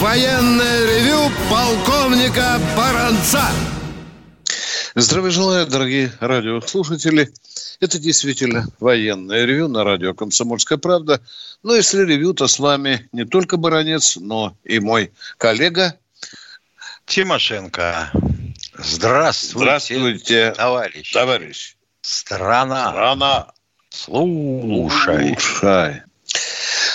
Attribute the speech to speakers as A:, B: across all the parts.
A: военное ревю полковника Баранца.
B: Здравия желаю, дорогие радиослушатели. Это действительно военное ревю на радио «Комсомольская правда». Но если ревю, то с вами не только Баранец, но и мой коллега
C: Тимошенко. Здравствуйте,
B: Здравствуйте,
C: товарищ.
B: товарищ.
C: Страна.
B: Страна.
C: Слушай.
B: Слушай.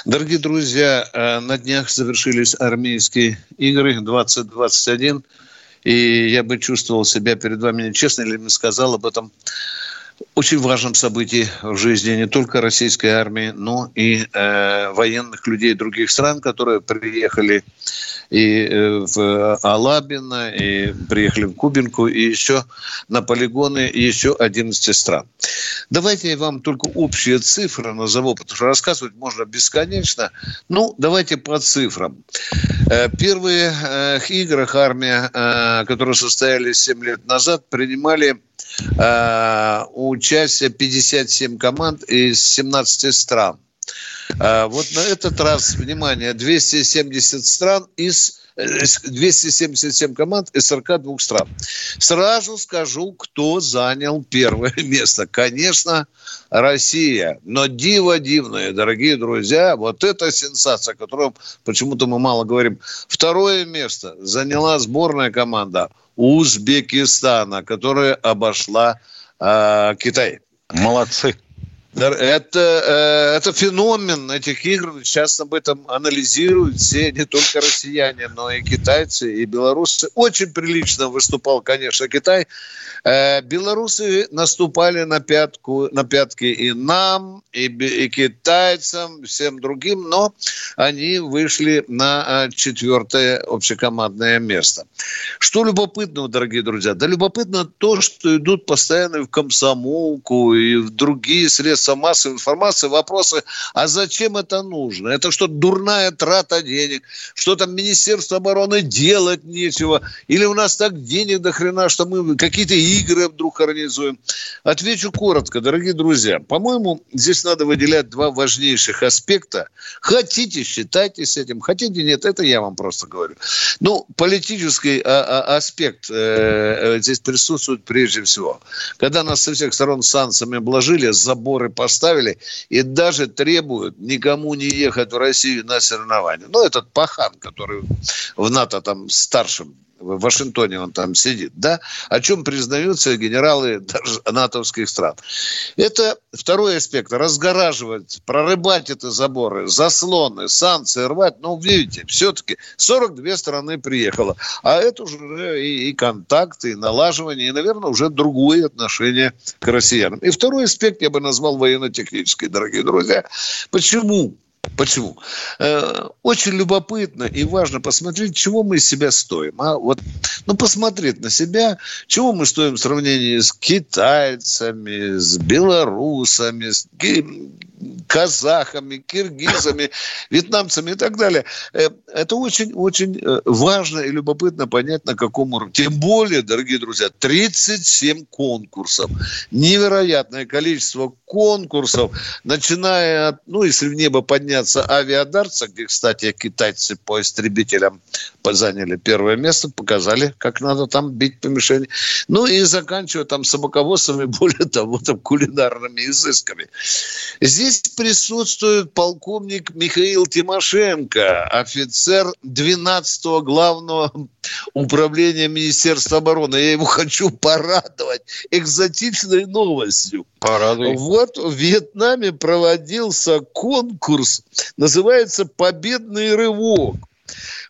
B: Дорогие друзья, э, на днях завершились армейские игры 2021. И я бы чувствовал себя перед вами нечестно, или не сказал об этом очень важном событии в жизни не только российской армии, но и э, военных людей других стран, которые приехали и э, в Алабино, и приехали в Кубинку, и еще на полигоны еще 11 стран. Давайте я вам только общие цифры назову, потому что рассказывать можно бесконечно. Ну, давайте по цифрам. Э, первые э, играх армия, э, которые состоялись 7 лет назад, принимали э, участие 57 команд из 17 стран. Э, вот на этот раз, внимание, 270 стран из 277 команд из 42 стран. Сразу скажу, кто занял первое место. Конечно, Россия. Но диво дивное, дорогие друзья, вот эта сенсация, о которой почему-то мы мало говорим. Второе место заняла сборная команда Узбекистана, которая обошла э, Китай.
C: Молодцы.
B: Это, э, это феномен этих игр. Сейчас об этом анализируют все, не только россияне, но и китайцы, и белорусы. Очень прилично выступал, конечно, Китай. Э, белорусы наступали на, пятку, на пятки и нам, и, и китайцам, всем другим, но они вышли на э, четвертое общекомандное место. Что любопытного, дорогие друзья? Да любопытно то, что идут постоянно в комсомолку и в другие средства средства массовой информации вопросы, а зачем это нужно? Это что, дурная трата денег? Что там Министерство обороны делать нечего? Или у нас так денег до хрена, что мы какие-то игры вдруг организуем? Отвечу коротко, дорогие друзья. По-моему, здесь надо выделять два важнейших аспекта. Хотите, считайтесь этим. Хотите, нет, это я вам просто говорю. Ну, политический а, а, аспект э, э здесь присутствует прежде всего. Когда нас со всех сторон санкциями обложили, заборы поставили и даже требуют никому не ехать в Россию на соревнования. Ну, этот пахан, который в НАТО там старшим в Вашингтоне он там сидит, да, о чем признаются генералы даже натовских стран. Это второй аспект. Разгораживать, прорыбать эти заборы, заслоны, санкции рвать. Ну, видите, все-таки 42 страны приехало. А это уже и, и контакты, и налаживание, и, наверное, уже другое отношение к россиянам. И второй аспект я бы назвал военно-технический, дорогие друзья. Почему? Почему? Э, очень любопытно и важно посмотреть, чего мы из себя стоим. А вот, ну, посмотреть на себя, чего мы стоим в сравнении с китайцами, с белорусами, с казахами, киргизами, вьетнамцами и так далее. Э, это очень-очень э, важно и любопытно понять, на каком уровне. Тем более, дорогие друзья, 37 конкурсов. Невероятное количество конкурсов, начиная от, ну, если в небо подняться авиадарца, где, кстати, китайцы по истребителям заняли первое место, показали, как надо там бить по мишени. Ну и заканчивая там собаководствами, более того, там кулинарными изысками. Здесь присутствует полковник Михаил Тимошенко, офицер 12-го главного управления Министерства обороны. Я его хочу порадовать экзотичной новостью.
C: Порадуй.
B: Вот в Вьетнаме проводился конкурс, называется «Победный рывок».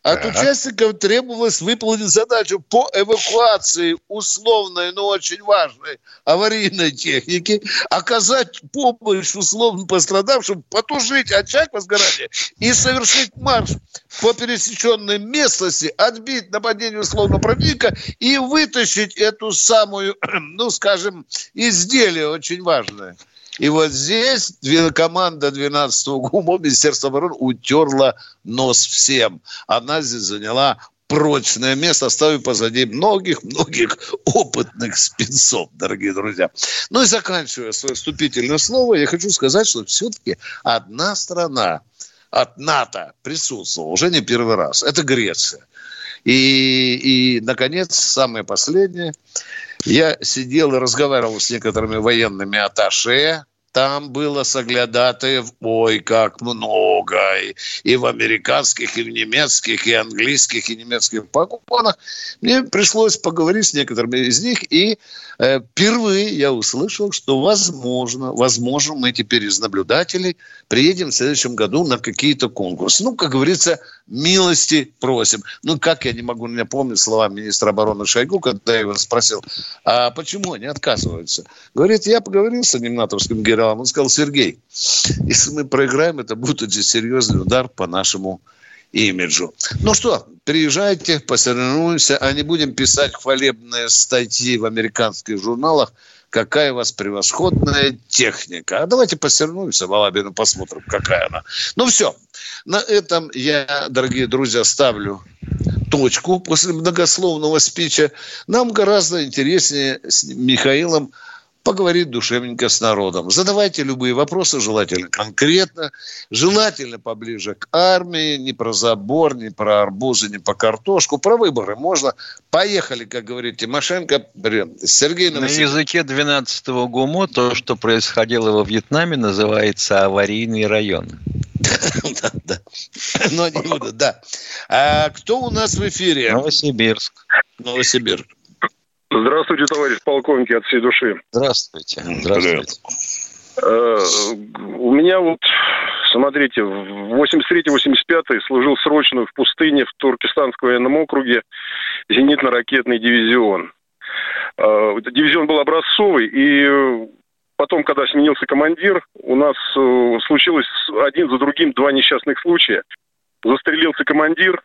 B: От так. участников требовалось выполнить задачу по эвакуации условной, но очень важной аварийной техники, оказать помощь условно пострадавшим, потушить очаг возгорания и совершить марш по пересеченной местности, отбить нападение условно противника и вытащить эту самую, ну, скажем, изделие очень важное. И вот здесь команда 12-го ГУМа Министерства обороны утерла нос всем. Она здесь заняла прочное место, оставив позади многих-многих опытных спецов, дорогие друзья. Ну и заканчивая свое вступительное слово, я хочу сказать, что все-таки одна страна от НАТО присутствовала уже не первый раз. Это Греция. И, и наконец, самое последнее – я сидел и разговаривал с некоторыми военными аташе, там было соглядатаев, ой, как много, и, и в американских, и в немецких, и английских, и немецких погонах. Мне пришлось поговорить с некоторыми из них, и э, впервые я услышал, что возможно, возможно, мы теперь из наблюдателей приедем в следующем году на какие-то конкурсы. Ну, как говорится, милости просим. Ну, как я не могу не помнить слова министра обороны Шойгу, когда я его спросил, а почему они отказываются? Говорит, я поговорил с одним генералом. Он сказал, Сергей, если мы проиграем, это будет очень серьезный удар по нашему имиджу. Ну что, приезжайте, посоревнуемся, а не будем писать хвалебные статьи в американских журналах, какая у вас превосходная техника. А давайте посоревнуемся в Алабину, посмотрим, какая она. Ну все, на этом я, дорогие друзья, ставлю точку после многословного спича. Нам гораздо интереснее с Михаилом поговорить душевненько с народом. Задавайте любые вопросы, желательно конкретно, желательно поближе к армии, не про забор, не про арбузы, не по картошку, про выборы можно. Поехали, как говорит Тимошенко. Сергей
C: На языке 12-го ГУМО то, что происходило во Вьетнаме, называется аварийный район.
B: Да, да. Но не буду, да. А кто у нас в эфире?
C: Новосибирск.
B: Новосибирск.
D: Здравствуйте, товарищ полковники, от всей души.
C: Здравствуйте. Здравствуйте.
D: Э, у меня вот, смотрите, в 83-85 служил срочно в пустыне в Туркестанском военном округе зенитно-ракетный дивизион. Э, дивизион был образцовый, и потом, когда сменился командир, у нас э, случилось один за другим два несчастных случая. Застрелился командир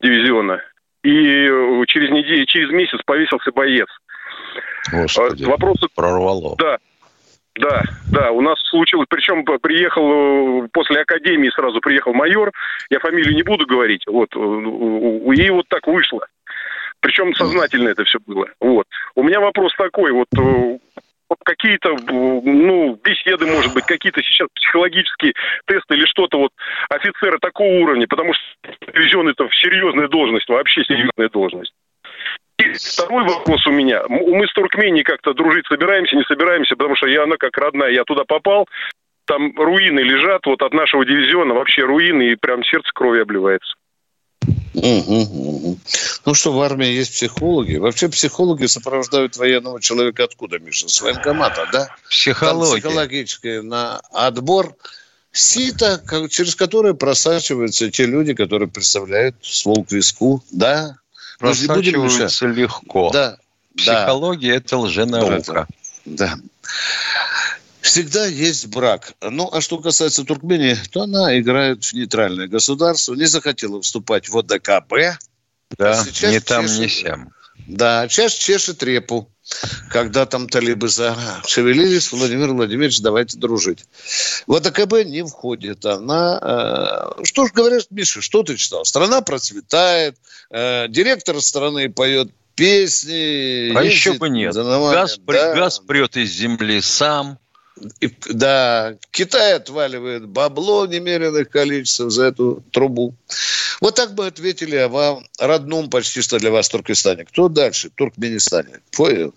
D: дивизиона, и э, через неделю, через месяц повесился боец.
C: Господи, Вопросы... прорвало.
D: Да, да, да, у нас случилось, причем приехал э, после академии сразу приехал майор, я фамилию не буду говорить, вот, э, и вот так вышло. Причем сознательно это все было. Вот. У меня вопрос такой, вот какие-то, ну, беседы, может быть, какие-то сейчас психологические тесты или что-то вот офицера такого уровня, потому что дивизион это серьезная должность, вообще серьезная должность. И второй вопрос у меня. Мы с Туркменией как-то дружить собираемся, не собираемся, потому что я, она как родная, я туда попал, там руины лежат вот от нашего дивизиона, вообще руины, и прям сердце крови обливается.
B: Угу, угу. Ну что, в армии есть психологи. Вообще психологи сопровождают военного человека откуда, Миша? С военкомата, да?
C: Психология.
B: Там психологический на отбор сито, через которое просачиваются те люди, которые представляют ствол к виску, да?
C: Просачиваются легко.
B: Да.
C: Психология да. – это лженаука.
B: Да. да всегда есть брак. Ну, а что касается Туркмении, то она играет в нейтральное государство, не захотела вступать в ОДКБ.
C: Да, а не там, чешет, не сям.
B: Да, сейчас чешет репу. Когда там талибы зашевелились, Владимир Владимирович, давайте дружить. В ОДКБ не входит она. Э, что ж говорят, Миша, что ты читал? Страна процветает, э, директор страны поет песни.
C: А еще бы нет. Газ, да. газ прет из земли сам.
B: Да, Китай отваливает бабло немеренных количеств за эту трубу. Вот так бы ответили о вам, родном почти что для вас Туркестане. Кто дальше? Туркменистане. Понял?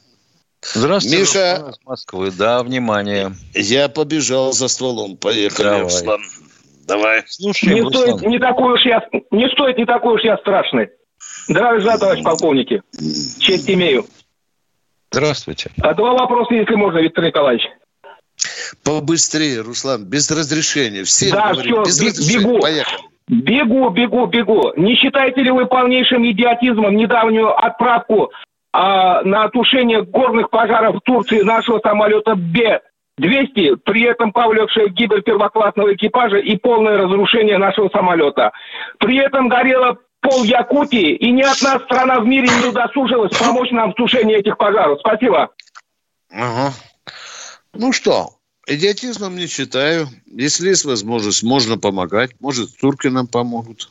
C: Здравствуйте, Миша. С Москвы. Да, внимание.
B: Я побежал за стволом. Поехали,
C: Давай. Руслан.
B: Давай.
E: Слушай, не Руслан. стоит не такой уж я не стоит не такой уж я страшный. Здравия товарищ полковники. Честь имею.
C: Здравствуйте.
E: А два вопроса, если можно, Виктор Николаевич.
B: Побыстрее, Руслан, без разрешения. Все
E: да, говорим, все, без разрешения. бегу.
B: Поехали.
E: Бегу, бегу, бегу. Не считаете ли вы полнейшим идиотизмом недавнюю отправку а, на тушение горных пожаров в Турции нашего самолета Б-200, при этом повлекшая гибель первоклассного экипажа и полное разрушение нашего самолета. При этом горело пол Якутии, и ни одна страна в мире не удосужилась помочь нам в тушении этих пожаров. Спасибо.
B: Ага. Ну что, идиотизмом не считаю. Если есть возможность, можно помогать. Может, турки нам помогут.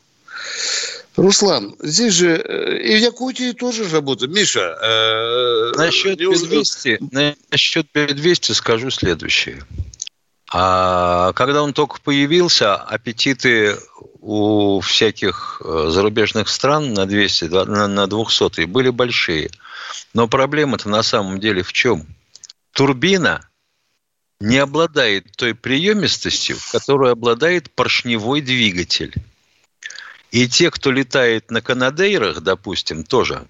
B: Руслан, здесь же э, и в Якутии тоже работают. Миша,
C: э, насчет, П-200, насчет П-200 скажу следующее. А когда он только появился, аппетиты у всяких э, зарубежных стран на 200, на, на 200 были большие. Но проблема-то на самом деле в чем? Турбина не обладает той приемистостью, которую обладает поршневой двигатель. И те, кто летает на Канадейрах, допустим, тоже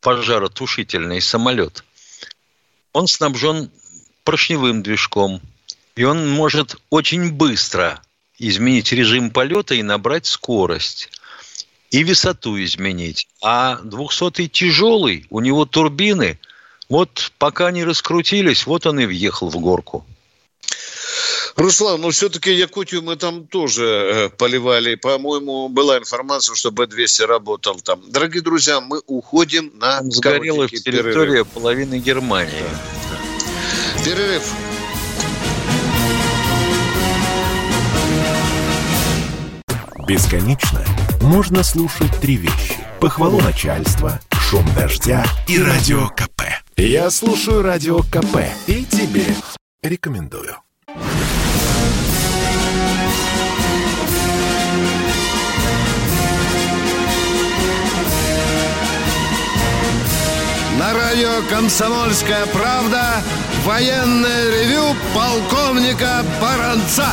C: пожаротушительный самолет, он снабжен поршневым движком, и он может очень быстро изменить режим полета и набрать скорость. И высоту изменить. А 200-й тяжелый, у него турбины, вот пока не раскрутились, вот он и въехал в горку.
B: Руслан, но ну, все-таки Якутию мы там тоже э, поливали. По-моему, была информация, что Б-200 работал там. Дорогие друзья, мы уходим на
C: Сгорела территория перерыв. половины Германии.
B: Да. Перерыв.
F: Бесконечно можно слушать три вещи. Похвалу начальства, шум дождя и радио КП. Я слушаю радио КП и тебе рекомендую.
A: Радио «Комсомольская правда» военное ревю полковника Баранца.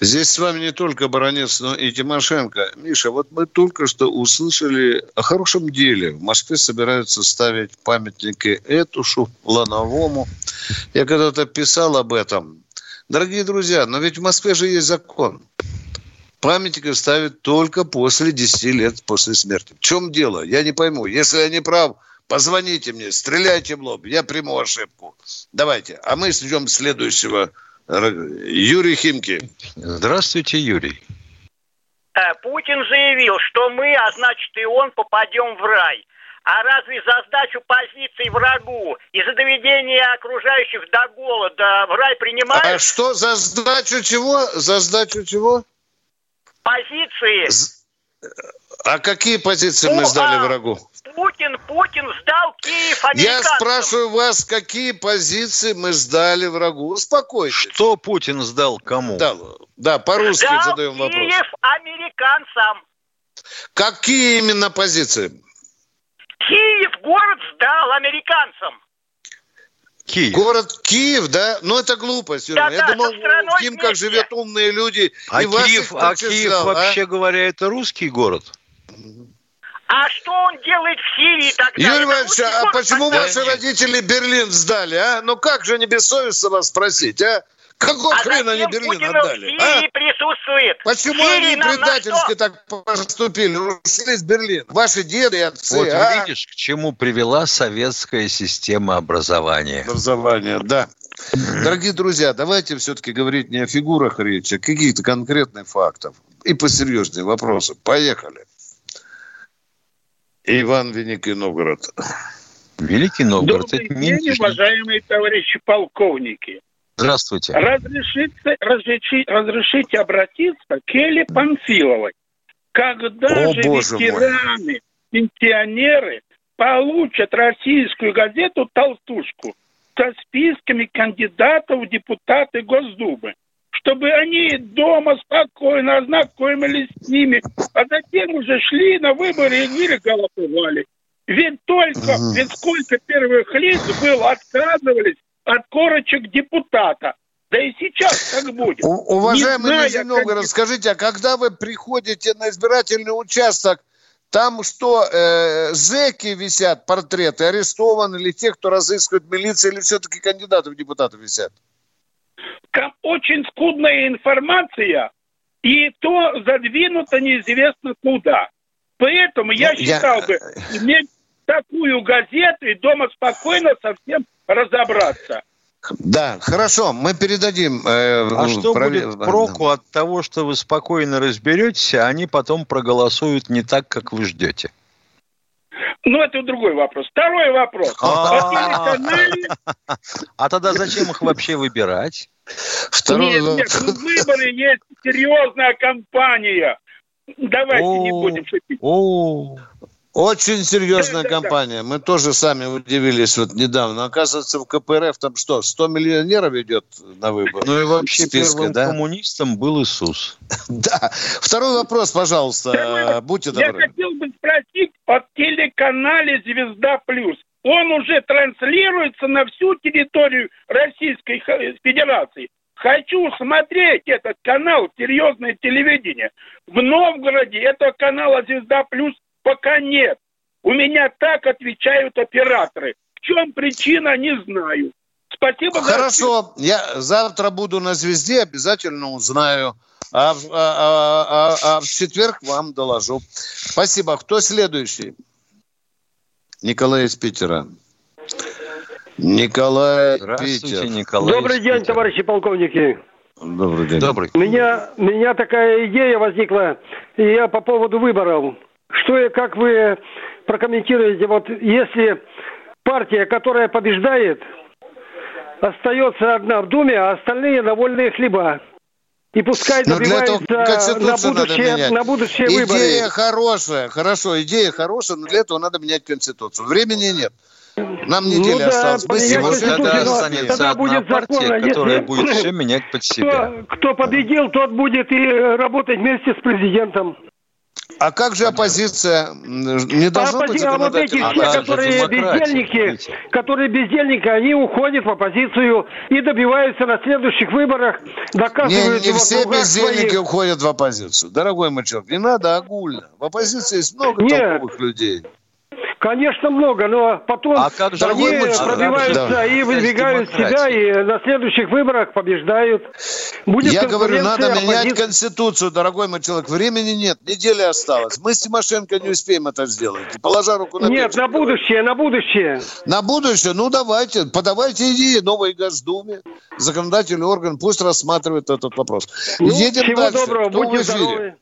B: Здесь с вами не только Баранец, но и Тимошенко. Миша, вот мы только что услышали о хорошем деле. В Москве собираются ставить памятники Этушу, Лановому. Я когда-то писал об этом. Дорогие друзья, но ведь в Москве же есть закон. Памятники ставят только после 10 лет после смерти. В чем дело? Я не пойму. Если я не прав, позвоните мне, стреляйте в лоб, я приму ошибку. Давайте. А мы ждем следующего Юрий Химки.
C: Здравствуйте, Юрий.
G: Э, Путин заявил, что мы, а значит и он, попадем в рай. А разве за сдачу позиций врагу и за доведение окружающих до голода в рай принимают? А
B: что за сдачу чего? За сдачу чего?
G: Позиции.
B: А какие позиции мы сдали а врагу?
G: Путин, Путин сдал Киев
B: Я спрашиваю вас, какие позиции мы сдали врагу? Успокойтесь.
C: Что Путин сдал кому?
B: Да, да по-русски
G: сдал
B: задаем
G: Киев
B: вопрос.
G: Киев американцам.
B: Какие именно позиции?
G: Киев город сдал американцам.
B: Киев. Город Киев, да? Ну, это глупость. Да, Я да, думал, в Химках живет умные люди.
C: А и Киев, а Киев сдал, вообще а? говоря, это русский город?
G: А что он делает в Сирии тогда?
B: Юрий Иванович, а почему да, ваши нет. родители Берлин сдали, а? Ну как же не бессовестно вас спросить, а? Какого а хрена они Берлин Путину отдали?
G: В Сирии а? присутствует.
B: Почему Сирии они предательски так поступили? Ушли из Берлина. Ваши деды и отцы.
C: Вот а? видишь, к чему привела советская система образования.
B: Образование, да. Дорогие друзья, давайте все-таки говорить не о фигурах речи, а каких-то конкретных фактов. И посерьезнее вопросы. Поехали. Иван Великий Новгород.
C: Великий Новгород.
H: Добрый день, уважаемые товарищи полковники.
C: Здравствуйте.
H: Разрешите, разрешите, разрешите обратиться к Эле Панфиловой. Когда О, же ветераны, мой. пенсионеры получат российскую газету «Толстушку» со списками кандидатов в депутаты Госдумы? Чтобы они дома спокойно ознакомились с ними, а затем уже шли на выборы или голосовали. Ведь только, угу. ведь сколько первых лиц было, отказывались от корочек депутата. Да и сейчас как будет. У,
B: уважаемый Новгород, как... скажите, а когда вы приходите на избирательный участок, там что, э, зэки висят, портреты, арестованы или те, кто разыскивает милиция, или все-таки кандидаты в депутаты висят?
H: Очень скудная информация и то задвинуто неизвестно куда. Поэтому я ну, считал я... бы иметь такую газету и дома спокойно совсем разобраться.
B: Да, хорошо, мы передадим. Э,
C: а что пров... будет проку от того, что вы спокойно разберетесь, а они потом проголосуют не так, как вы ждете?
H: Ну, это другой вопрос. Второй вопрос.
C: А, а тогда зачем их вообще выбирать?
H: Нет, нет, ну, выборы есть серьезная кампания. Давайте не будем шутить.
B: Очень серьезная да, компания. Да. Мы тоже сами удивились вот недавно. Оказывается, в КПРФ там что, 100 миллионеров идет на выбор?
C: Ну и вообще списка, первым да? коммунистом был Иисус.
B: Да. Второй вопрос, пожалуйста. Будьте добры.
H: Я хотел бы спросить о телеканале «Звезда плюс». Он уже транслируется на всю территорию Российской Федерации. Хочу смотреть этот канал «Серьезное телевидение». В Новгороде этого канала «Звезда плюс» пока нет. У меня так отвечают операторы. В чем причина, не знаю. Спасибо.
B: Хорошо, за... я завтра буду на звезде, обязательно узнаю. А, а, а, а, а в четверг вам доложу. Спасибо. Кто следующий? Николай из Питера. Николай Питер.
I: Николай Добрый день, Питера. товарищи полковники.
B: Добрый день.
I: Добрый. У меня, у меня такая идея возникла, и я по поводу выборов. Что и как вы прокомментируете, вот если партия, которая побеждает, остается одна в Думе, а остальные на вольные хлеба. И пускай добивается на будущее, на будущее
B: идея
I: выборы.
B: Идея хорошая, хорошо, идея хорошая, но для этого надо менять Конституцию. Времени нет. Нам ну неделя ну, осталось. Да,
C: Быстрее. Тогда останется тогда одна будет партия, законно, которая если... будет все менять под себя.
I: Кто, кто победил, тот будет и работать вместе с президентом.
B: А как же оппозиция? Не должно
I: Оппози... быть А вот эти все, а которые бездельники, которые бездельники, они уходят в оппозицию и добиваются на следующих выборах, доказывают...
B: Не, не все бездельники своих. уходят в оппозицию. Дорогой мой человек, не надо огульно. В оппозиции есть много Нет. толковых людей.
I: Конечно, много, но потом а как же они пробиваются да. и выдвигают себя, и на следующих выборах побеждают.
B: Будет Я говорю, надо оппозиции. менять Конституцию, дорогой мой человек. Времени нет, неделя осталась. Мы с Тимошенко не успеем это сделать. Положа руку на
I: Нет, на будущее, на будущее.
B: На будущее? Ну, давайте, подавайте идеи новой Госдуме. Законодательный орган пусть рассматривает этот вопрос. Ну, Едем всего дальше. доброго, Кто будьте здоровы.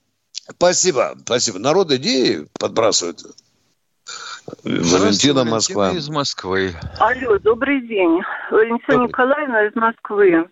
B: Спасибо, спасибо. Народ идеи подбрасывает. Валентина, Москва.
C: из Москвы.
J: Алло, добрый день. Валентина добрый. Николаевна из Москвы.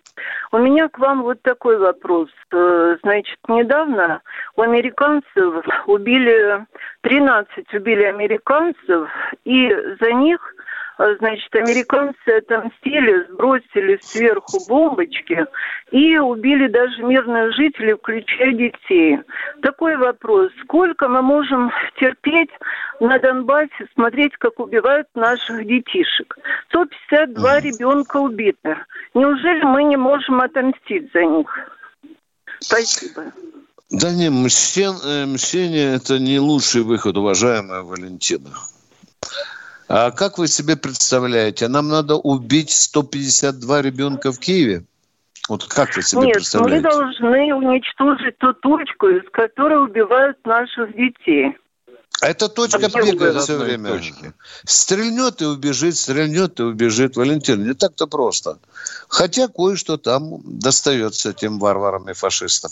J: У меня к вам вот такой вопрос. Э, значит, недавно у американцев убили, 13 убили американцев, и за них значит, американцы отомстили, сбросили сверху бомбочки и убили даже мирных жителей, включая детей. Такой вопрос. Сколько мы можем терпеть на Донбассе, смотреть, как убивают наших детишек? 152 ребенка убиты. Неужели мы не можем отомстить за них? Спасибо.
B: Да не, мщение, мщение – это не лучший выход, уважаемая Валентина. А как вы себе представляете? Нам надо убить 152 ребенка в Киеве? Вот как вы себе
J: Нет,
B: представляете?
J: мы должны уничтожить ту точку, из которой убивают наших детей.
B: Эта точка а бегает все время. Точки. Стрельнет и убежит, стрельнет и убежит. Валентин, не так-то просто. Хотя кое-что там достается этим варварам и фашистам.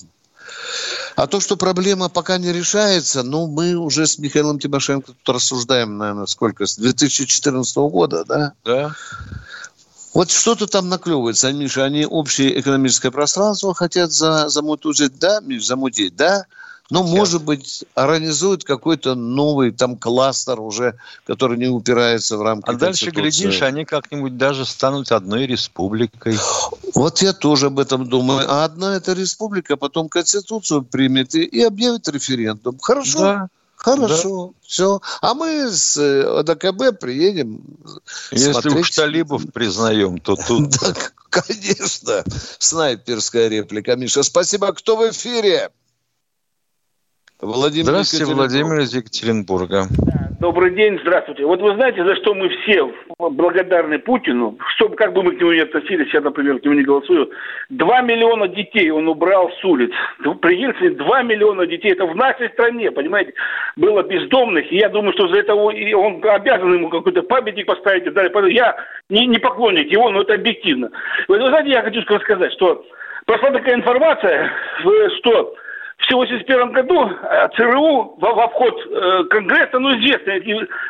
B: А то, что проблема пока не решается, ну, мы уже с Михаилом Тимошенко тут рассуждаем, наверное, сколько, с 2014 года, да?
C: Да.
B: Вот что-то там наклевывается, Миша, они общее экономическое пространство хотят за, замутузить, да, Миш, замутить, да? Ну, может быть, организуют какой-то новый там кластер уже, который не упирается в рамки
C: А дальше, глядишь, они как-нибудь даже станут одной республикой.
B: Вот я тоже об этом думаю. А одна эта республика потом Конституцию примет и, и объявит референдум. Хорошо? Да. Хорошо, да. все. А мы с э, ОДКБ приедем.
C: Если смотреть. уж талибов признаем, то тут... Да,
B: конечно. Снайперская реплика, Миша. Спасибо. Кто в эфире?
C: Владимир Здравствуйте, Владимир из Екатеринбурга.
H: Добрый день, здравствуйте. Вот вы знаете, за что мы все благодарны Путину, чтобы как бы мы к нему не относились, я, например, к нему не голосую, Два миллиона детей он убрал с улиц. При Ельцине 2 миллиона детей, это в нашей стране, понимаете, было бездомных, и я думаю, что за это он обязан ему какой-то памятник поставить и далее. Я не, не поклонник его, но это объективно. Вы знаете, я хочу сказать, что прошла такая информация, что в 1981 году э, ЦРУ во, вход э, Конгресса, ну, известно,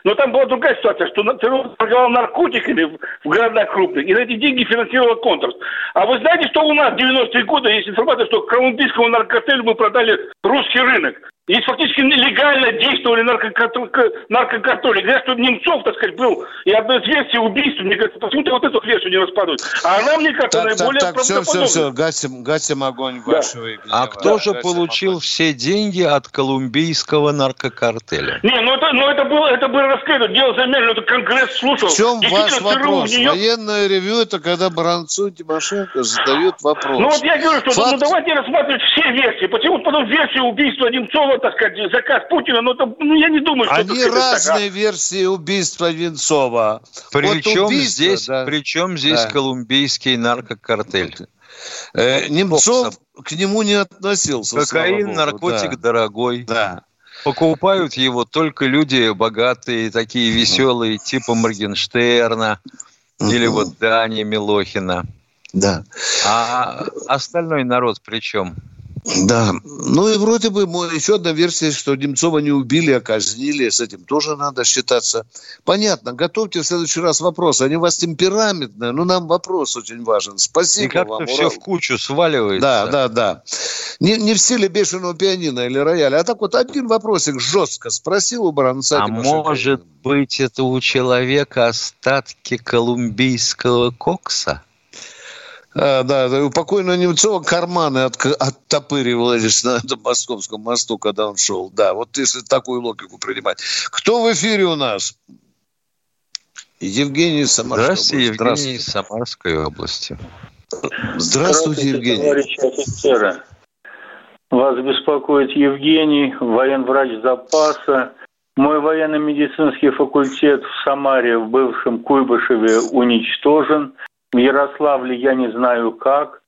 H: но там была другая ситуация, что ЦРУ торговал наркотиками в, городах крупных, и на эти деньги финансировал контрас. А вы знаете, что у нас в 90-е годы есть информация, что колумбийскому наркотелю мы продали русский рынок? Здесь фактически нелегально действовали наркоконтроль. Говорят, что Немцов, так сказать, был и одной из версий убийства. Мне кажется, почему-то вот эту версию не распадают. А она, мне кажется, так, наиболее так, так, все, все, все,
B: гасим, гасим огонь да. вашего
C: А кто да, же получил огонь. все деньги от колумбийского наркокартеля?
H: Не, ну это, ну это было, это было раскрыто. Дело замерено, это Конгресс слушал.
B: В чем ваш вопрос? Нее... Военное ревю, это когда Баранцу и Тимошенко задают вопрос.
H: Ну вот я говорю, что ну, Факт... ну, давайте рассматривать все версии. Почему потом версия убийства Немцова было, так сказать, заказ Путина, но это, ну, я не думаю, что
B: Они это разные так, а... версии убийства Венцова.
C: Причем вот здесь, да. причем здесь да. колумбийский наркокартель?
B: Э, Немцов к нему не относился.
C: Кокаин, наркотик да. дорогой. Да. Покупают его только люди богатые, такие веселые, типа Моргенштерна или вот Дани Милохина.
B: Да.
C: А остальной народ при чем?
B: Да. Ну и вроде бы еще одна версия, что Немцова не убили, а казнили. С этим тоже надо считаться. Понятно. Готовьте в следующий раз вопрос. Они у вас темпераментные, но нам вопрос очень важен. Спасибо и
C: как
B: вам.
C: все в кучу сваливается.
B: Да, да, да. Не, не в стиле бешеного пианино или рояля, а так вот один вопросик жестко спросил у Баранца.
C: А может быть это у человека остатки колумбийского кокса?
B: А, да, у покойного Немцова карманы от, оттопыривались на этом московском мосту, когда он шел. Да, вот если такую логику принимать. Кто в эфире у нас? Евгений Самарской
C: Здравствуйте, Евгений Здравствуйте. из Самарской области.
B: Здравствуйте, Здравствуйте Евгений.
K: Товарищи офицеры. Вас беспокоит Евгений, военврач запаса. Мой военно-медицинский факультет в Самаре, в бывшем Куйбышеве, уничтожен – в Ярославле я не знаю как.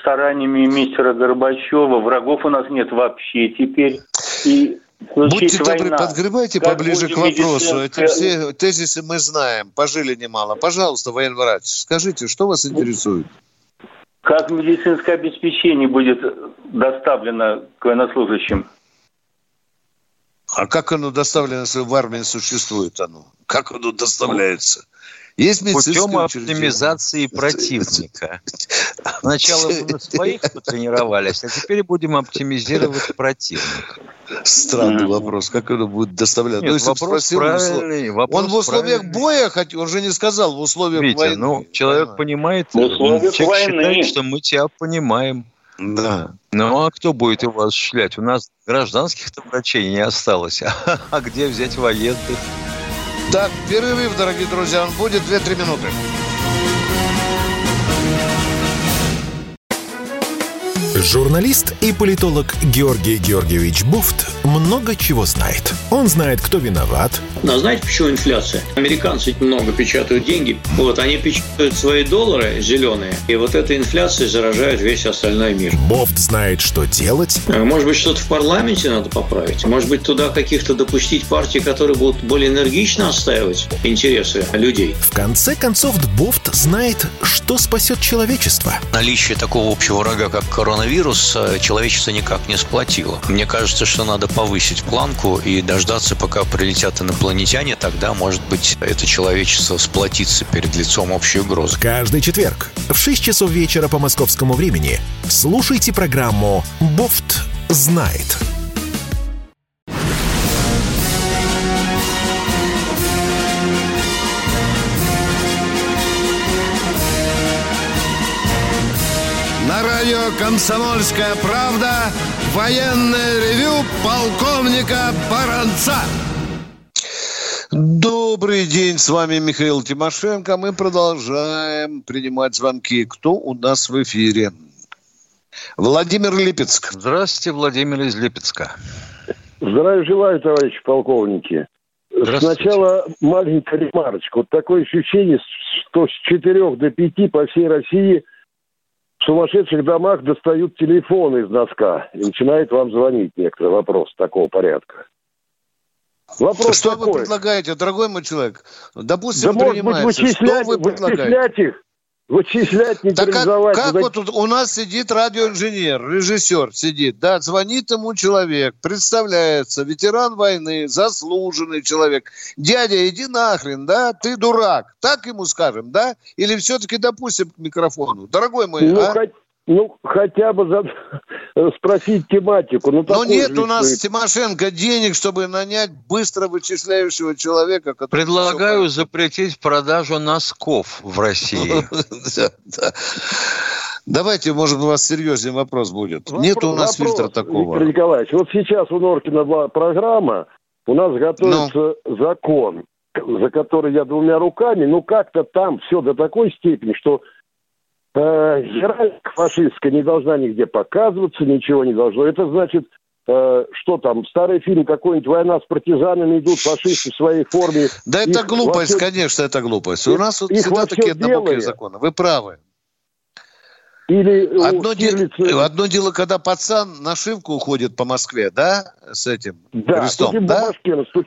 K: Стараниями мистера Горбачева врагов у нас нет вообще теперь. И
B: Будьте добры, подгребайте как поближе к вопросу. Эти все тезисы мы знаем, пожили немало. Пожалуйста, военврач, скажите, что вас интересует?
K: Как медицинское обеспечение будет доставлено к военнослужащим?
B: А как оно доставлено, если в армии существует оно? Как оно доставляется? Есть
C: Путем оптимизации противника. Сначала мы своих потренировались, а теперь будем оптимизировать противника.
B: Странный вопрос. Как это будет доставлять? Нет,
C: ну, вопрос спросил, правильный. Вопрос
B: он в условиях правильный. боя, хоть он же не сказал, в условиях Витя, войны.
C: ну, человек понимает, в условиях человек войны. считает, что мы тебя понимаем.
B: Да.
C: Ну, а кто будет его осуществлять? У нас гражданских-то врачей не осталось. А где взять военных?
B: Так, перерыв, дорогие друзья, он будет 2-3 минуты.
F: Журналист и политолог Георгий Георгиевич Бофт много чего знает. Он знает, кто виноват.
L: Но знаете, почему инфляция? Американцы много печатают деньги. Вот, они печатают свои доллары зеленые, и вот эта инфляция заражает весь остальной мир.
F: Бофт знает, что делать.
L: А, может быть, что-то в парламенте надо поправить? Может быть, туда каких-то допустить партий, которые будут более энергично отстаивать интересы людей?
F: В конце концов, Бофт знает, что спасет человечество.
L: Наличие такого общего врага, как коронавирус, коронавирус э, человечество никак не сплотило. Мне кажется, что надо повысить планку и дождаться, пока прилетят инопланетяне, тогда, может быть, это человечество сплотится перед лицом общей угрозы.
F: Каждый четверг в 6 часов вечера по московскому времени слушайте программу «Бофт знает».
A: Радио «Комсомольская правда» военное ревю полковника Баранца.
B: Добрый день, с вами Михаил Тимошенко. Мы продолжаем принимать звонки. Кто у нас в эфире? Владимир Липецк.
C: Здравствуйте, Владимир из Липецка.
M: Здравия желаю, товарищи полковники. Сначала маленькая ремарочка. Вот такое ощущение, что с 4 до 5 по всей России в сумасшедших домах достают телефоны из носка и начинают вам звонить некоторые вопросы такого порядка.
B: Вопрос что такой. вы предлагаете, дорогой мой человек? Допустим,
M: да, может быть, вычислять, что вы предлагаете? вычислять их вычислять, нейтрализовать.
B: Так как, как вот у нас сидит радиоинженер, режиссер сидит, да, звонит ему человек, представляется, ветеран войны, заслуженный человек. Дядя, иди нахрен, да, ты дурак. Так ему скажем, да? Или все-таки допустим к микрофону? Дорогой мой,
M: ну, а? Хоть, ну, хотя бы за... спросить тематику.
B: Ну, Но нет у нас, стоит. Тимошенко, денег, чтобы нанять быстро вычисляющего человека.
C: Предлагаю запретить продажу носков в России.
B: Давайте, может, у вас серьезнее вопрос будет. Вопрос, Нет у нас вопрос, фильтра такого.
M: Виктор Николаевич, вот сейчас у Норкина была программа, у нас готовится ну. закон, за который я двумя руками, ну как-то там все до такой степени, что э, геральдика фашистская не должна нигде показываться, ничего не должно. Это значит, э, что там, старый фильм какой-нибудь «Война с партизанами» идут фашисты в своей форме.
B: Да это глупость, все... конечно, это глупость. У нас вот всегда такие однобокие законы. Вы правы. Или одно, де... одно дело, когда пацан нашивку уходит по Москве, да, с этим да, крестом, да?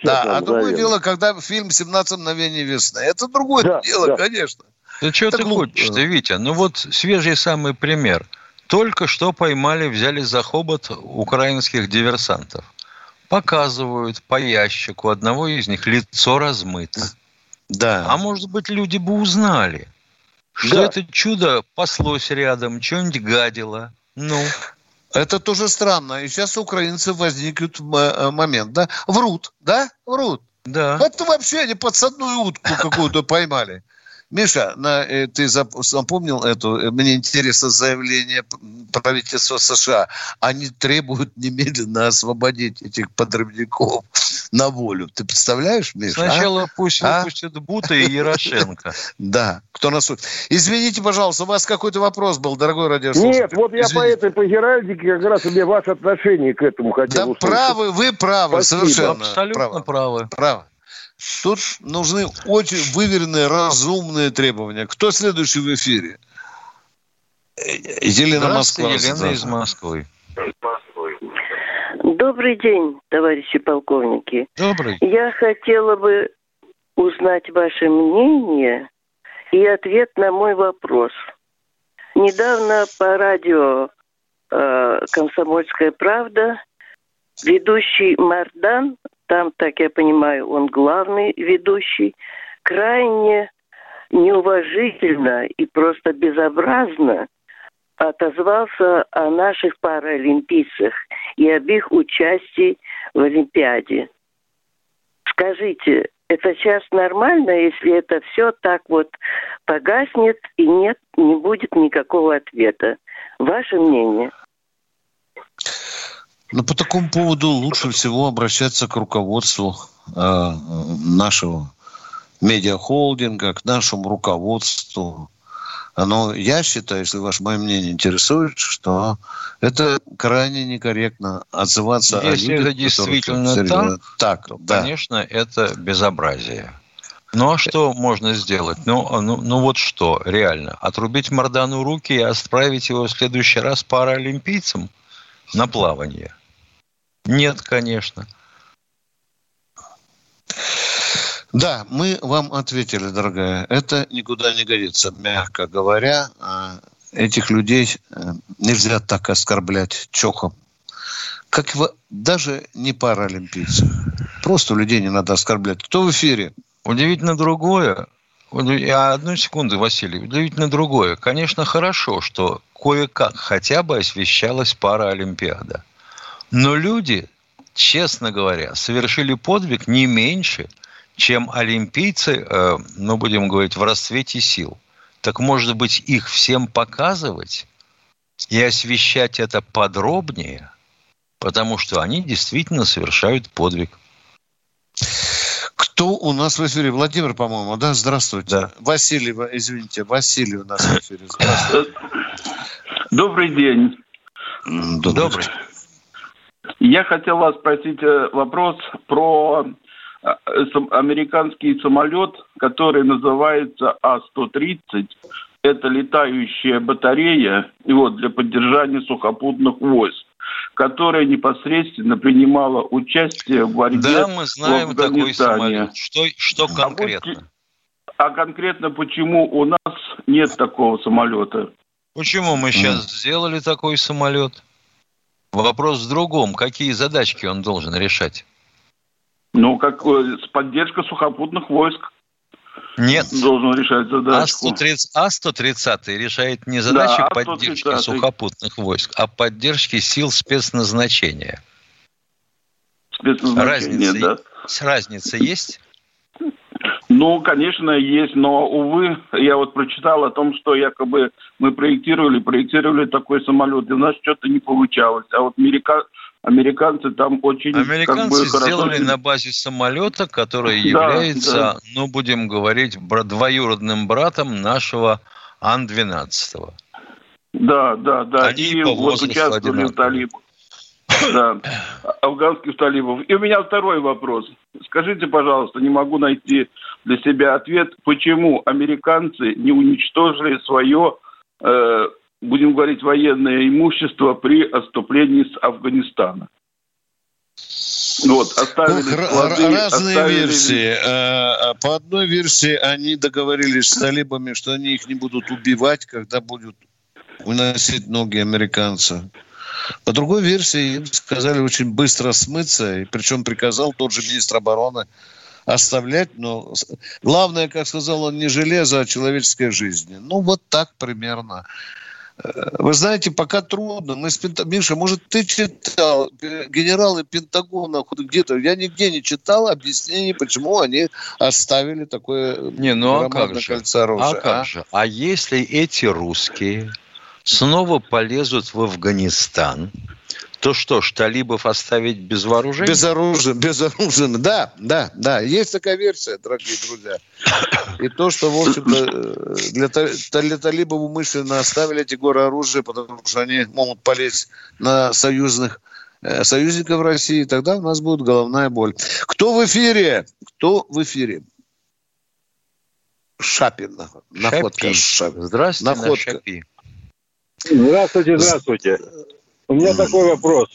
B: Да, а другое дело, когда фильм «17 мгновений весны». Это другое да, дело, да. конечно.
C: Да что ты глуп... хочешь-то, Витя? Ну вот свежий самый пример. Только что поймали, взяли за хобот украинских диверсантов. Показывают по ящику одного из них лицо размыто. Да. А может быть, люди бы узнали, что да. это чудо паслось рядом, что-нибудь гадило. Ну.
B: Это тоже странно. И сейчас украинцы возникнут э, момент, да? Врут, да? Врут. Да. Это вообще они подсадную утку какую-то поймали. Миша, на, э, ты запомнил эту, э, мне интересно заявление правительства США. Они требуют немедленно освободить этих подрывников на волю. Ты представляешь, Миша?
C: А? Сначала а? пусть а? выпустят Бута и Ярошенко.
B: Да, кто нас... Извините, пожалуйста, у вас какой-то вопрос был, дорогой радиослушатель.
M: Нет, вот я по этой, по Геральдике как раз мне ваше отношение к этому хотел
B: Да правы, вы правы, совершенно.
C: Абсолютно правы.
B: Правы. Тут нужны очень выверенные, разумные требования. Кто следующий в эфире?
C: Елена Москва. Елена из Москвы.
N: Добрый день, товарищи полковники.
C: Добрый.
N: Я хотела бы узнать ваше мнение и ответ на мой вопрос. Недавно по радио э, «Комсомольская правда» ведущий Мардан там, так я понимаю, он главный ведущий, крайне неуважительно и просто безобразно отозвался о наших паралимпийцах и об их участии в Олимпиаде. Скажите, это сейчас нормально, если это все так вот погаснет и нет, не будет никакого ответа? Ваше мнение?
B: Но по такому поводу лучше всего обращаться к руководству э, нашего медиахолдинга, к нашему руководству. Но я считаю, если ваше мое мнение интересует, что это крайне некорректно отзываться
C: если о людях, это действительно так, так то, да. конечно, это безобразие. Ну а что можно сделать? Ну, ну, ну вот что, реально? Отрубить Мардану руки и отправить его в следующий раз паралимпийцам на плавание – нет, конечно.
B: Да, мы вам ответили, дорогая. Это никуда не годится, мягко говоря. А этих людей э, нельзя так оскорблять чохом. Как его, даже не паралимпийцы. Просто людей не надо оскорблять. Кто в эфире?
C: Удивительно другое. Одну секунду, Василий. Удивительно другое. Конечно, хорошо, что кое-как хотя бы освещалась Паралимпиада. Но люди, честно говоря, совершили подвиг не меньше, чем олимпийцы, э, ну, будем говорить, в расцвете сил. Так, может быть, их всем показывать и освещать это подробнее, потому что они действительно совершают подвиг.
B: Кто у нас в эфире? Владимир, по-моему, да? Здравствуйте. Да. Василий, извините, Василий у нас в эфире. Здравствуйте.
O: Добрый день.
B: Добрый. Добрый.
O: Я хотел вас спросить э, вопрос про а, американский самолет, который называется А-130. Это летающая батарея и вот, для поддержания сухопутных войск которая непосредственно принимала участие в борьбе
C: Да, мы знаем такой самолет. Что, что конкретно?
O: А, а конкретно почему у нас нет такого самолета?
C: Почему мы сейчас mm. сделали такой самолет? Вопрос в другом. Какие задачки он должен решать?
O: Ну, как э, поддержка сухопутных войск.
C: Нет.
O: Должен решать задачку.
C: А-130, А-130 решает не задачи да, поддержки сухопутных войск, а поддержки сил спецназначения.
O: Спецназначение, разница, да.
C: Разница есть?
O: Ну, конечно, есть, но, увы, я вот прочитал о том, что якобы мы проектировали, проектировали такой самолет, и у нас что-то не получалось. А вот америка... американцы там очень...
C: Американцы как бы, сделали хорошо... на базе самолета, который да, является, да. ну, будем говорить, двоюродным братом нашего Ан-12.
O: Да, да, да. Они и по вот участвовали в талибах. Да, афганских талибов. И у меня второй вопрос. Скажите, пожалуйста, не могу найти для себя ответ, почему американцы не уничтожили свое, э, будем говорить, военное имущество при отступлении с Афганистана.
B: Вот, оставили ну, склады, разные оставили... версии. Э, э, по одной версии они договорились с талибами, что они их не будут убивать, когда будут выносить ноги американцев. По другой версии им сказали очень быстро смыться, и причем приказал тот же министр обороны оставлять, но главное, как сказал он, не железо, а человеческая жизнь. Ну, вот так примерно. Э, вы знаете, пока трудно. Мы с Пент... Миша, может, ты читал генералы Пентагона где-то? Я нигде не читал объяснений, почему они оставили такое
C: не, ну, а как же? кольцо оружия. А как а? же? А если эти русские снова полезут в Афганистан, то что ж, талибов оставить без вооружения?
B: Без оружия, без оружия. Да, да, да. Есть такая версия, дорогие друзья. И то, что, в общем-то, для, для талибов умышленно оставили эти горы оружия, потому что они могут полезть на союзных э, союзников России, тогда у нас будет головная боль. Кто в эфире? Кто в эфире? Шапин.
C: Находка. Шапи.
P: Здравствуйте, Находка. Шапи. Здравствуйте, здравствуйте. У меня такой вопрос.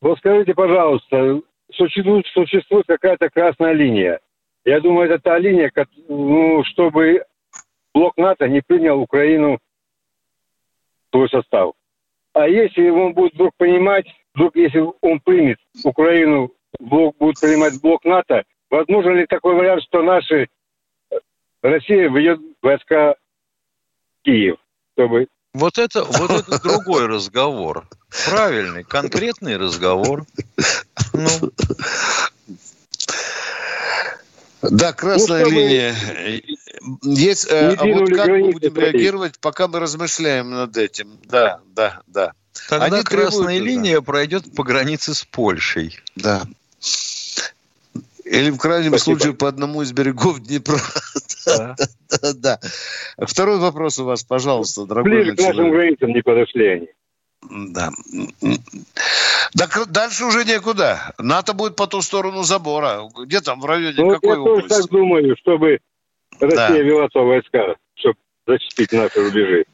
P: Вот скажите, пожалуйста, существует, существует какая-то красная линия. Я думаю, это та линия, ну, чтобы блок НАТО не принял Украину в свой состав. А если он будет вдруг понимать, вдруг если он примет Украину, блок, будет принимать блок НАТО, возможно ли такой вариант, что наши Россия ведет войска в Киев, чтобы
C: вот это, вот это другой разговор. Правильный, конкретный разговор. Ну.
B: Да, красная ну, линия. Есть, э, а вот как мы будем реагировать, пока мы размышляем над этим. Да, да, да.
C: Тогда Они красная линия пройдет по границе с Польшей.
B: Да. Или в крайнем Спасибо. случае по одному из берегов Днепра. Да. да, да. Второй вопрос у вас, пожалуйста, дорогой
P: Ближе к нашим границам не подошли они.
B: Да. Так дальше уже некуда. НАТО будет по ту сторону забора. Где там в районе ну, какой
P: я области? тоже так думаю, чтобы Россия да. вела войска, чтобы защитить наши рубежи.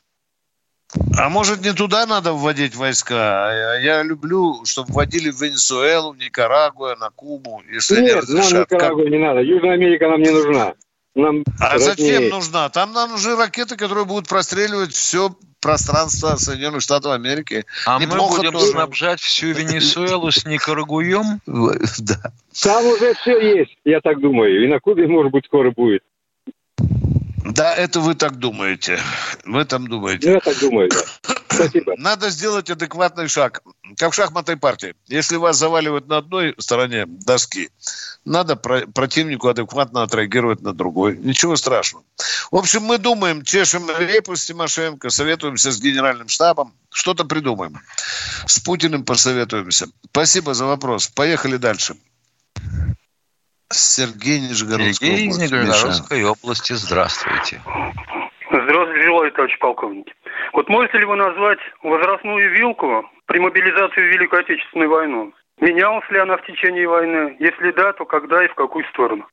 B: А может, не туда надо вводить войска? Я люблю, чтобы вводили в Венесуэлу, в Никарагуа, на Кубу, если
P: Нет, не нам Никарагуа как... не надо. Южная Америка нам не нужна.
B: Нам а роднее. зачем нужна? Там нам нужны ракеты, которые будут простреливать все пространство Соединенных Штатов Америки.
C: А Неплохо мы будем тоже. снабжать всю Венесуэлу с Никарагуем?
P: Да. Там уже все есть, я так думаю. И на Кубе, может быть, скоро будет.
B: Да, это вы так думаете. Вы там думаете.
P: Я так думаю, да. Спасибо.
B: Надо сделать адекватный шаг. Как в шахматной партии. Если вас заваливают на одной стороне доски, надо про- противнику адекватно отреагировать на другой. Ничего страшного. В общем, мы думаем, чешем репу с Тимошенко, советуемся с генеральным штабом, что-то придумаем. С Путиным посоветуемся. Спасибо за вопрос. Поехали дальше. Сергей Нижегородской
C: Сергей области. Нижегородской области. Здравствуйте.
Q: Здравствуйте, желаю, товарищ полковник. Вот можете ли вы назвать возрастную вилку при мобилизации в Великую Отечественную войну? Менялась ли она в течение войны? Если да, то когда и в какую сторону?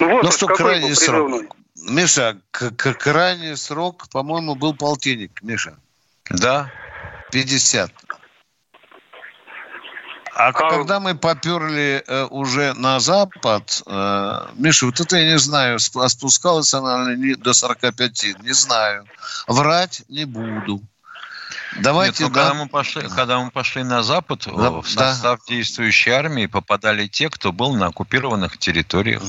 B: Ну, вот, ну что, крайний срок? Миша, к- к- крайний срок, по-моему, был полтинник, Миша.
C: Да.
B: 50. А, а когда мы поперли э, уже на запад, э, Миша, вот это я не знаю, спускалась она ли до 45, не знаю. Врать не буду.
C: Давайте, Нет, ну, да. когда, мы пошли, когда мы пошли на Запад, да, в состав да. действующей армии попадали те, кто был на оккупированных территориях.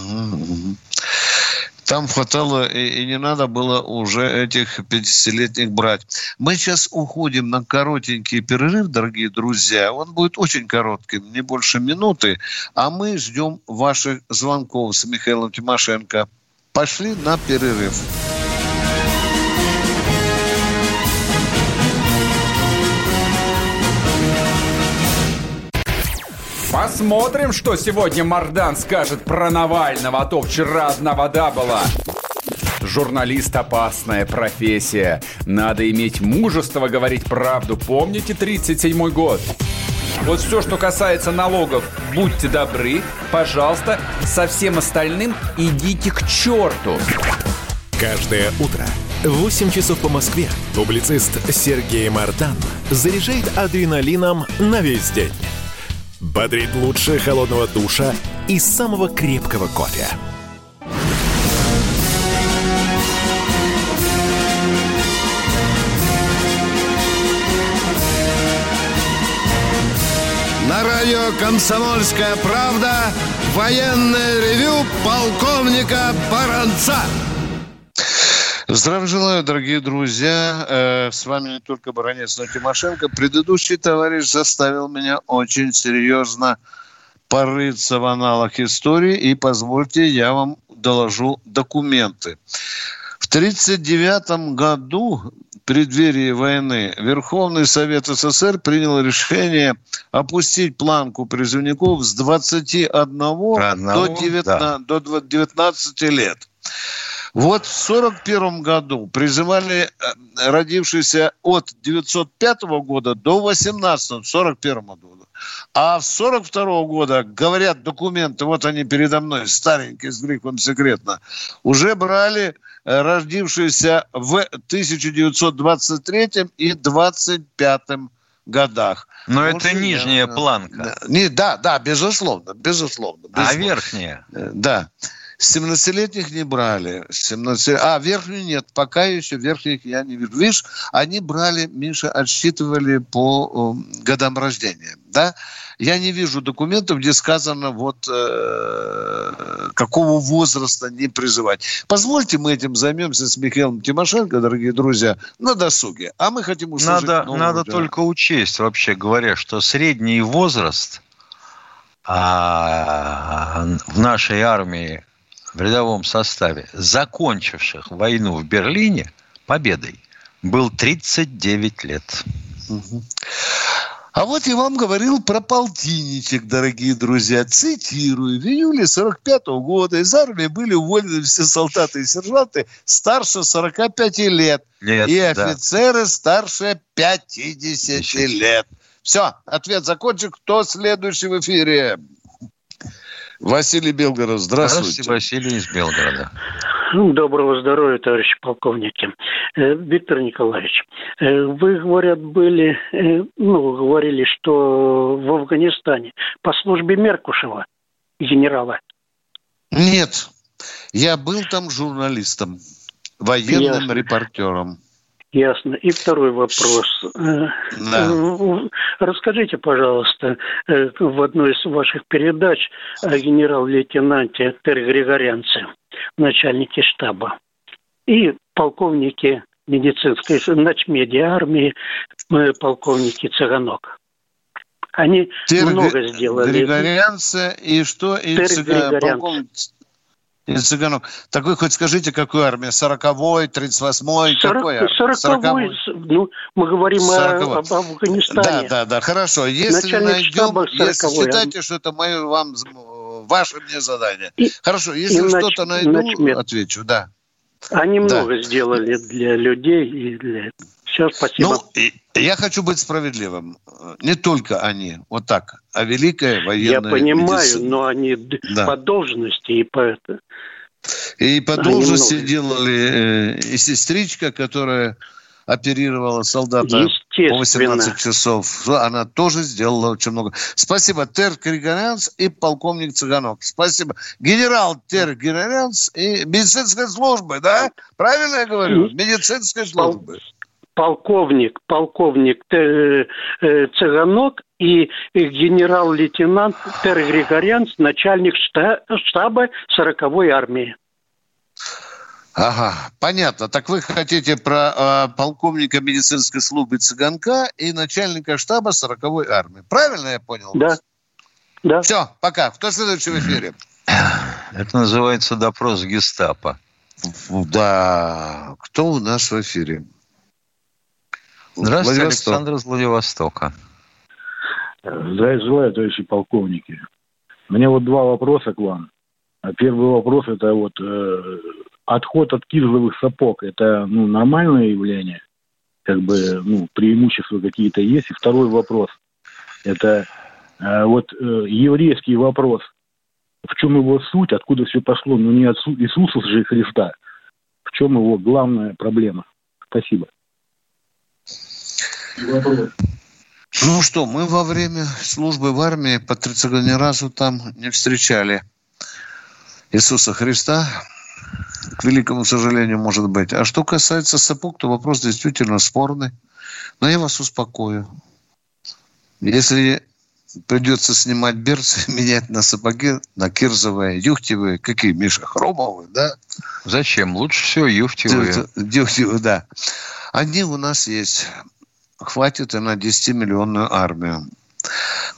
B: Там хватало и, и не надо было уже этих 50-летних брать. Мы сейчас уходим на коротенький перерыв, дорогие друзья. Он будет очень коротким, не больше минуты. А мы ждем ваших звонков с Михаилом Тимошенко. Пошли на перерыв.
R: Посмотрим, что сегодня Мардан скажет про Навального, а то вчера одна вода была. Журналист – опасная профессия. Надо иметь мужество говорить правду. Помните 37-й год? Вот все, что касается налогов, будьте добры, пожалуйста, со всем остальным идите к черту.
F: Каждое утро в 8 часов по Москве публицист Сергей Мардан заряжает адреналином на весь день бодрит лучше холодного душа и самого крепкого кофе.
A: На радио «Комсомольская правда» военное ревю полковника Баранца.
B: Здравия желаю, дорогие друзья. Э, с вами не только Баранец, но и Тимошенко. Предыдущий товарищ заставил меня очень серьезно порыться в аналог истории. И позвольте, я вам доложу документы. В 1939 году, в преддверии войны, Верховный Совет СССР принял решение опустить планку призывников с 21 Одного, до, 19, да. до 19 лет. Вот в 1941 году призывали э, родившиеся от 905 года до 18 41 года. А с 42 года, говорят документы, вот они передо мной, старенькие, с грифом секретно, уже брали э, родившиеся в 1923 и 25 годах.
C: Но Может, это нижняя я, планка.
B: Не, да, да, безусловно, безусловно, безусловно.
C: А верхняя?
B: Э, да. 17-летних не брали. 17... А, верхнюю нет. Пока еще верхних я не вижу. Видишь, они брали, Миша, отсчитывали по э, годам рождения. Да? Я не вижу документов, где сказано, вот э, какого возраста не призывать. Позвольте мы этим займемся с Михаилом Тимошенко, дорогие друзья, на досуге. А мы хотим услышать
C: Надо, надо только учесть, вообще говоря, что средний возраст а, в нашей армии в рядовом составе, закончивших войну в Берлине победой, был 39 лет.
B: А вот я вам говорил про полтинничек, дорогие друзья. Цитирую. В июле 45 -го года из армии были уволены все солдаты и сержанты старше 45 лет. Нет, и офицеры да. старше 50 Еще. лет. Все, ответ закончен. Кто следующий в эфире? Василий Белгород, здравствуйте.
C: Здравствуйте, Василий из Белгорода.
S: Доброго здоровья, товарищи полковники. Э, Виктор Николаевич, э, вы, говорят, были, э, ну, говорили, что в Афганистане по службе Меркушева, генерала.
B: Нет, я был там журналистом, военным Ясно. репортером.
S: Ясно. И второй вопрос. Да. Э, расскажите, пожалуйста, э, в одной из ваших передач о генерал-лейтенанте Терри Григорянце, начальнике штаба, и полковнике медицинской начмеди армии, э, полковнике Цыганок. Они Тер много сделали.
B: Григорянце и что? И Цыганок. Полковник из цыганок. Так вы хоть скажите, какую армию? Сороковой, тридцать восьмой, какой
S: Сороковой, ну, мы говорим 40 о, об Афганистане.
B: Да, да, да, хорошо. Если Начальник найдем, если а считаете, что это мое вам, ваше мне задание. И, хорошо, если что-то найду, начмет. отвечу, да.
S: Они да. много сделали для людей и для Все, спасибо.
B: Ну, я хочу быть справедливым. Не только они, вот так, а великая военная
S: Я понимаю, медицина. но они да. по должности и по.
B: И по должности делали э, и сестричка, которая оперировала солдата по 18 часов. Она тоже сделала очень много. Спасибо, Тер Григорянц и полковник Цыганок. Спасибо. Генерал Тер Григорянц и медицинской службы, да? Правильно я говорю? Медицинской службы.
S: Полковник, полковник э, Цыганок и генерал-лейтенант Тер Григорянц, начальник штаба 40-й армии.
B: Ага, понятно. Так вы хотите про э, полковника медицинской службы Цыганка и начальника штаба 40-й армии. Правильно я понял?
S: Да. да.
B: Все, пока. Кто следующий в эфире?
C: Это называется допрос гестапо.
B: Да. Кто у нас в эфире?
C: Здравствуйте, Александр из Владивостока.
T: Здравия желаю, товарищи полковники. У меня вот два вопроса к вам. Первый вопрос – это вот э, отход от кирзовых сапог – это ну, нормальное явление? Как бы ну, преимущества какие-то есть? И второй вопрос – это э, вот э, еврейский вопрос. В чем его суть, откуда все пошло? Ну, не от Иисуса же Христа. В чем его главная проблема? Спасибо.
B: Ну что, мы во время службы в армии по 30 ни разу там не встречали Иисуса Христа к великому сожалению, может быть. А что касается сапог, то вопрос действительно спорный. Но я вас успокою. Если придется снимать берцы, менять на сапоги, на кирзовые, юхтевые, какие, Миша, хромовые, да?
C: Зачем? Лучше всего юхтевые.
B: Юхтевые, да. Они у нас есть. Хватит и на 10-миллионную армию.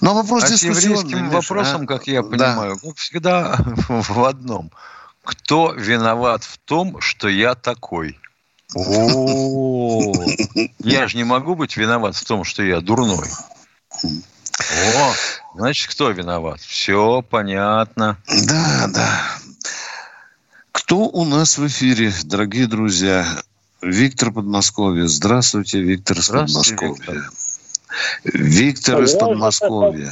B: Но вопрос а с
C: еврейским вопросом, а? как я понимаю, да. как всегда в одном – кто виноват в том, что я такой? О, я же не могу быть виноват в том, что я дурной. О, значит, кто виноват? Все понятно.
B: Да, да. Кто у нас в эфире, дорогие друзья? Виктор Подмосковье. Здравствуйте, Виктор из Подмосковья. Виктор из Подмосковья.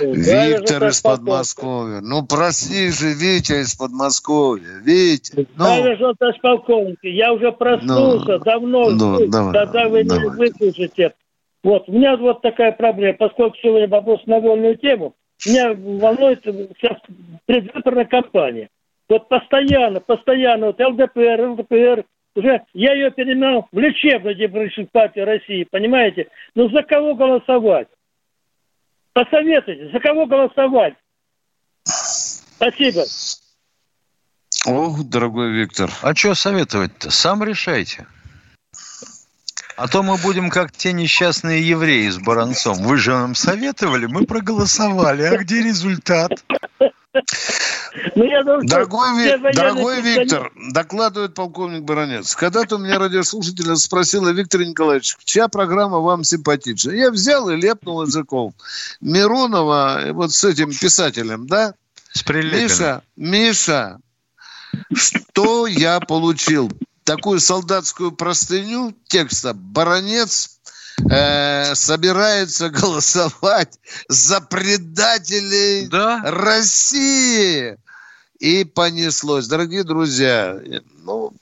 B: Виктор из Подмосковья. Ну, прости же, Витя из Подмосковья. Витя. Ну.
U: Товарищ полковник, я уже проснулся ну, давно, ну, давай, когда вы давай. не выслушаете. Вот, у меня вот такая проблема, поскольку все время вопрос на вольную тему, меня волнует сейчас предвыборная кампания. Вот постоянно, постоянно, вот ЛДПР, ЛДПР, уже я ее переменял в лечебную демократическую партию России, понимаете? Ну за кого голосовать? Посоветуйте, за кого голосовать? Спасибо.
B: Ох, дорогой Виктор.
C: А что советовать-то? Сам решайте. А то мы будем как те несчастные евреи с Баранцом. Вы же нам советовали, мы проголосовали. А где результат?
B: Ну, дорогой, дорогой Виктор, докладывает полковник Баранец. Когда-то у меня радиослушатель спросила Виктор Николаевич, чья программа вам симпатична? Я взял и лепнул языком. Миронова, вот с этим писателем, да?
C: С.
B: Миша, Миша, что я получил? Такую солдатскую простыню текста «Баронец э, собирается голосовать за предателей да? России. И понеслось. Дорогие друзья, ну,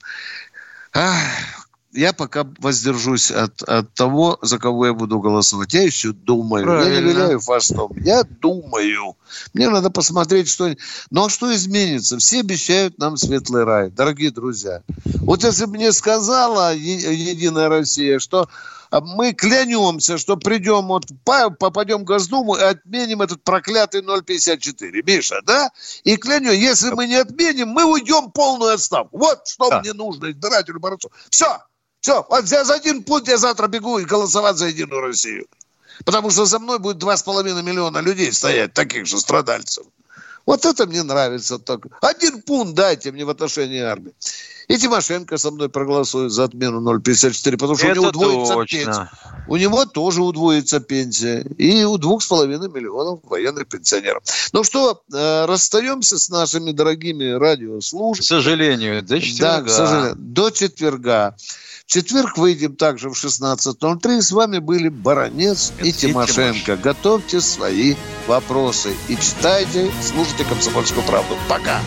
B: ах, я пока воздержусь от, от того, за кого я буду голосовать. Я еще думаю. Правильно. Я не виляю фастом. Я думаю. Мне надо посмотреть, что... Ну, а что изменится? Все обещают нам светлый рай, дорогие друзья. Вот если бы мне сказала Единая Россия, что а мы клянемся, что придем, вот попадем в Госдуму и отменим этот проклятый 0,54. Миша, да? И клянем, если мы не отменим, мы уйдем полную отставку. Вот что да. мне нужно избирателю борцу. Все, все, вот за один пункт я завтра бегу и голосовать за Единую Россию. Потому что за мной будет 2,5 миллиона людей стоять, таких же страдальцев. Вот это мне нравится только. Один пункт дайте мне в отношении армии. И Тимошенко со мной проголосует за отмену 0,54, потому что Это у него удвоится точно. пенсия. У него тоже удвоится пенсия. И у двух с половиной миллионов военных пенсионеров. Ну что, э, расстаемся с нашими дорогими радиослушателями. К
C: сожалению, до четверга. Да, к сожалению,
B: до четверга. В четверг выйдем также в 16.03. С вами были Баранец и, и Тимошенко. Тимош. Готовьте свои вопросы и читайте, слушайте «Комсомольскую правду». Пока!